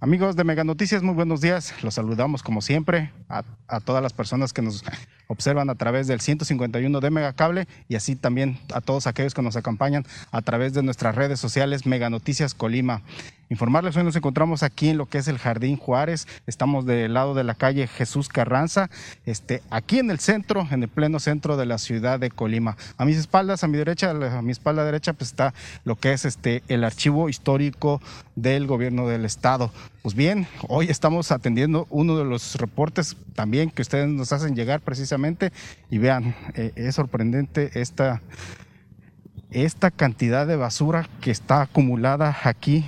Amigos de Mega Noticias, muy buenos días. Los saludamos como siempre a, todas las personas que nos observan a través del 151 de Megacable y así también a todos aquellos que nos acompañan a través de nuestras redes sociales Mega Noticias Colima. Informarles, hoy nos encontramos aquí en lo que es el Jardín Juárez, estamos del lado de la calle Jesús Carranza, este, aquí en el centro, en el pleno centro de la ciudad de Colima. A mis espaldas, a mi derecha, a mi espalda derecha, pues está lo que es este, el archivo histórico del gobierno del estado. Pues bien, hoy estamos atendiendo uno de los reportes también que ustedes nos hacen llegar precisamente y vean, eh, es sorprendente esta, esta cantidad de basura que está acumulada aquí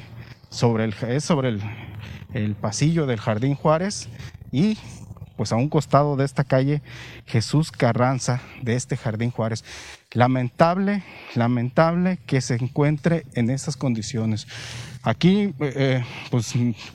sobre el, es sobre el, el pasillo del Jardín Juárez y pues a un costado de esta calle Jesús Carranza de este Jardín Juárez. Lamentable, lamentable que se encuentre en estas condiciones. Aquí, eh, pues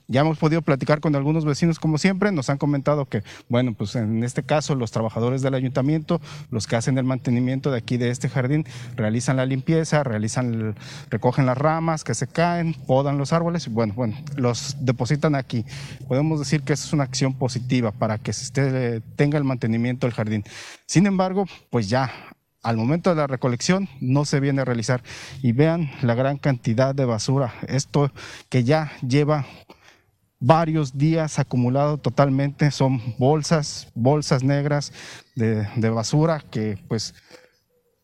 ya hemos podido platicar con algunos vecinos, como siempre, nos han comentado que, bueno, pues en este caso los trabajadores del ayuntamiento, los que hacen el mantenimiento de aquí de este jardín, realizan la limpieza, realizan, recogen las ramas que se caen, podan los árboles y, bueno, bueno, los depositan aquí. Podemos decir que es una acción positiva para que se tenga el mantenimiento del jardín. Sin embargo, pues ya al momento de la recolección no se viene a realizar. Y vean la gran cantidad de basura. Esto que ya lleva varios días acumulado totalmente. Son bolsas, bolsas negras de, basura que pues,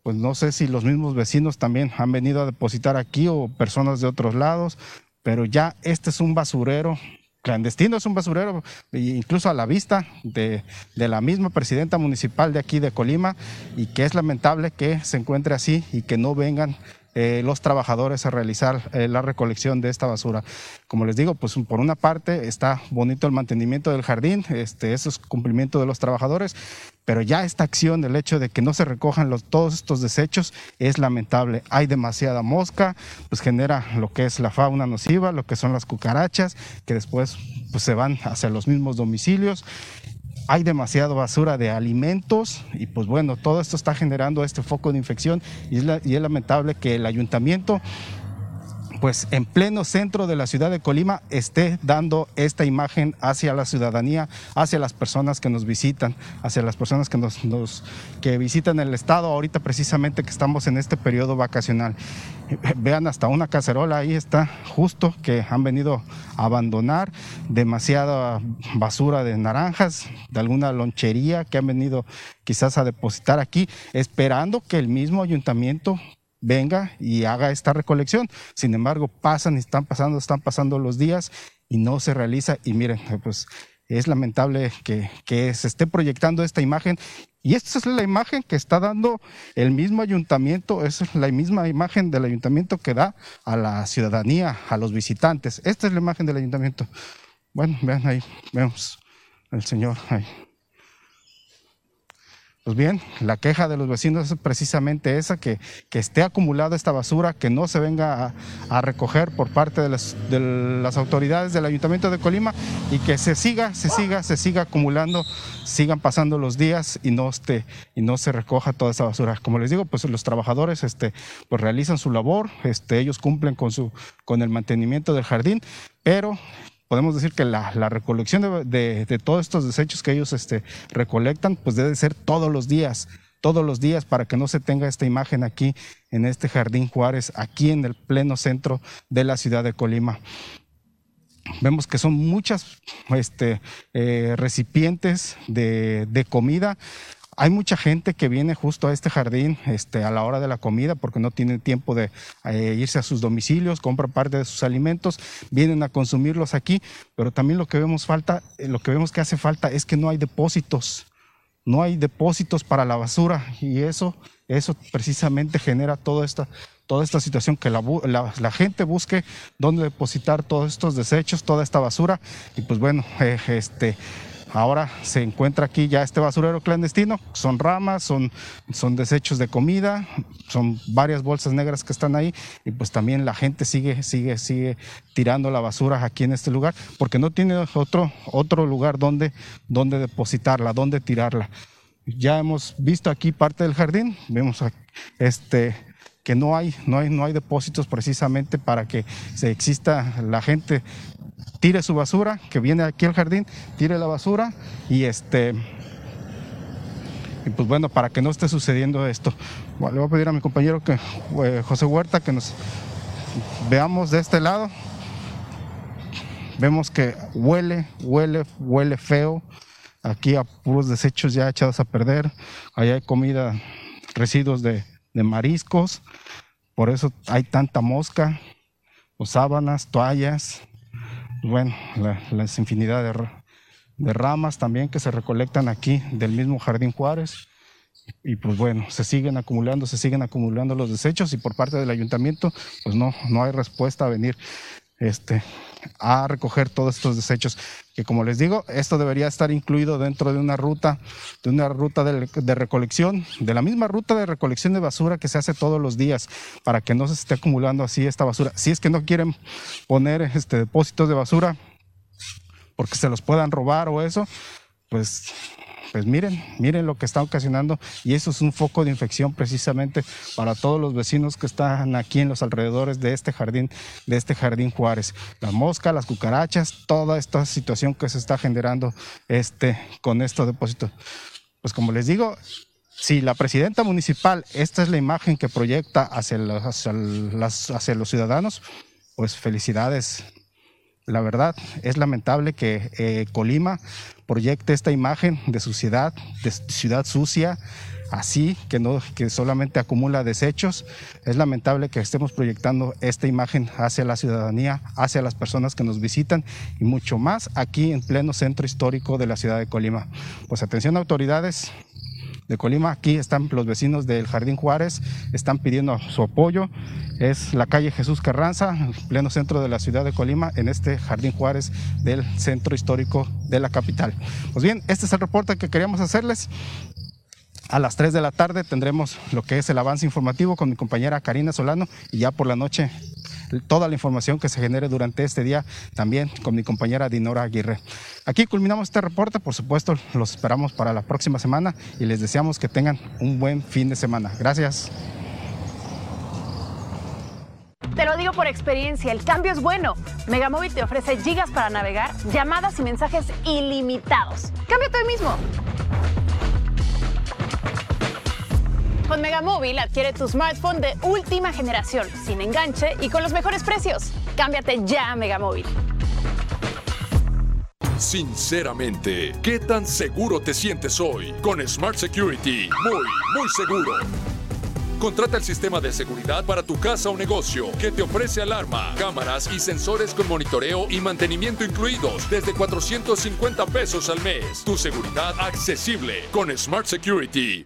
pues no sé si los mismos vecinos también han venido a depositar aquí o personas de otros lados, pero ya este es un basurero clandestino, es un basurero, incluso a la vista de, de, la misma presidenta municipal de aquí de Colima, y que es lamentable que se encuentre así y que no vengan eh, los trabajadores a realizar eh, la recolección de esta basura. Como les digo, pues por una parte está bonito el mantenimiento del jardín, este, eso es cumplimiento de los trabajadores, pero ya esta acción, el hecho de que no se recojan los, todos estos desechos es lamentable. Hay demasiada mosca, pues genera lo que es la fauna nociva, lo que son las cucarachas, que después pues, se van hacia los mismos domicilios hay demasiada basura de alimentos y pues bueno, todo esto está generando este foco de infección y es, y es lamentable que el ayuntamiento pues en pleno centro de la ciudad de Colima esté dando esta imagen hacia la ciudadanía, hacia las personas que nos visitan, hacia las personas que nos, nos que visitan el estado ahorita precisamente que estamos en este periodo vacacional. Vean hasta una cacerola ahí está justo que han venido a abandonar demasiada basura de naranjas, de alguna lonchería que han venido quizás a depositar aquí, esperando que el mismo ayuntamiento venga y haga esta recolección. Sin embargo, pasan y están pasando, están pasando los días y no se realiza. Y miren, pues es lamentable que, que, se esté proyectando esta imagen. Y esta es la imagen que está dando el mismo ayuntamiento, es la misma imagen del ayuntamiento que da a la ciudadanía, a los visitantes. Esta es la imagen del ayuntamiento. Bueno, vean ahí, vemos el señor ahí. Pues bien, la queja de los vecinos es precisamente esa, que, que esté acumulada esta basura, que no se venga a, recoger por parte de las, de las, autoridades del Ayuntamiento de Colima y que se siga, se siga, se siga acumulando, sigan pasando los días y no, este, y no se recoja toda esa basura. Como les digo, pues los trabajadores este, pues realizan su labor, este, ellos cumplen con, su, con el mantenimiento del jardín, pero podemos decir que la, recolección de, todos estos desechos que ellos este, recolectan, pues debe ser todos los días, todos los días para que no se tenga esta imagen aquí en este Jardín Juárez, aquí en el pleno centro de la ciudad de Colima. Vemos que son muchas este, eh, recipientes de comida hay mucha gente que viene justo a este jardín este, a la hora de la comida porque no tienen tiempo de eh, irse a sus domicilios, compran parte de sus alimentos, vienen a consumirlos aquí, pero también lo que vemos falta, eh, lo que vemos que hace falta es que no hay depósitos, no hay depósitos para la basura y eso, eso precisamente genera toda esta, toda esta situación, que la, gente busque dónde depositar todos estos desechos, toda esta basura y pues bueno, eh, este Ahora se encuentra aquí ya este basurero clandestino, son ramas, son, son desechos de comida, son varias bolsas negras que están ahí y pues también la gente sigue, sigue, sigue tirando la basura aquí en este lugar porque no tiene otro, otro lugar donde, donde depositarla, donde tirarla. Ya hemos visto aquí parte del jardín, vemos este, que no hay, no hay, no hay depósitos precisamente para que se exista la gente tire su basura, que viene aquí al jardín, tire la basura y este y pues bueno, para que no esté sucediendo esto. le voy a pedir a mi compañero que eh, José Huerta que nos veamos de este lado. Vemos que huele, huele, huele feo. Aquí a puros desechos ya echados a perder. Allá hay comida, residuos de, mariscos. Por eso hay tanta mosca. O sábanas, toallas. Bueno, la, las infinidad de, de ramas también que se recolectan aquí del mismo Jardín Juárez. Y pues bueno, se siguen acumulando, se siguen acumulando los desechos y por parte del ayuntamiento pues no, no hay respuesta a venir este, a recoger todos estos desechos. Que como les digo, esto debería estar incluido dentro de una ruta, de una ruta de, de, recolección, de la misma ruta de recolección de basura que se hace todos los días, para que no se esté acumulando así esta basura. Si es que no quieren poner este, depósitos de basura, porque se los puedan robar o eso, pues, pues miren, miren lo que está ocasionando y eso es un foco de infección precisamente para todos los vecinos que están aquí en los alrededores de este jardín, de este jardín Juárez. La mosca, las cucarachas, toda esta situación que se está generando este, con estos depósitos. Pues como les digo, si la presidenta municipal, esta es la imagen que proyecta hacia hacia los ciudadanos, pues felicidades, la verdad, es lamentable que eh, Colima proyecte esta imagen de ciudad, de ciudad sucia, así, que, no, que solamente acumula desechos. Es lamentable que estemos proyectando esta imagen hacia la ciudadanía, hacia las personas que nos visitan y mucho más aquí en pleno centro histórico de la ciudad de Colima. Pues atención autoridades, de Colima. Aquí están los vecinos del Jardín Juárez, están pidiendo su apoyo. Es la calle Jesús Carranza, en pleno centro de la ciudad de Colima, en este Jardín Juárez del centro histórico de la capital. Pues bien, este es el reporte que queríamos hacerles. A las 3 de la tarde tendremos lo que es el avance informativo con mi compañera Karina Solano y ya por la noche toda la información que se genere durante este día también con mi compañera Dinora Aguirre. Aquí culminamos este reporte, por supuesto los esperamos para la próxima semana y les deseamos que tengan un buen fin de semana. Gracias. Te lo digo por experiencia, el cambio es bueno. Megamóvil te ofrece gigas para navegar, llamadas y mensajes ilimitados. Cámbiate hoy mismo. Con Megamóvil adquiere tu smartphone de última generación, sin enganche y con los mejores precios. Cámbiate ya a Megamóvil. Sinceramente, ¿qué tan seguro te sientes hoy? Con Smart Security, muy, muy seguro. Contrata el sistema de seguridad para tu casa o negocio que te ofrece alarma, cámaras y sensores con monitoreo y mantenimiento incluidos desde 450 pesos al mes. Tu seguridad accesible con Smart Security.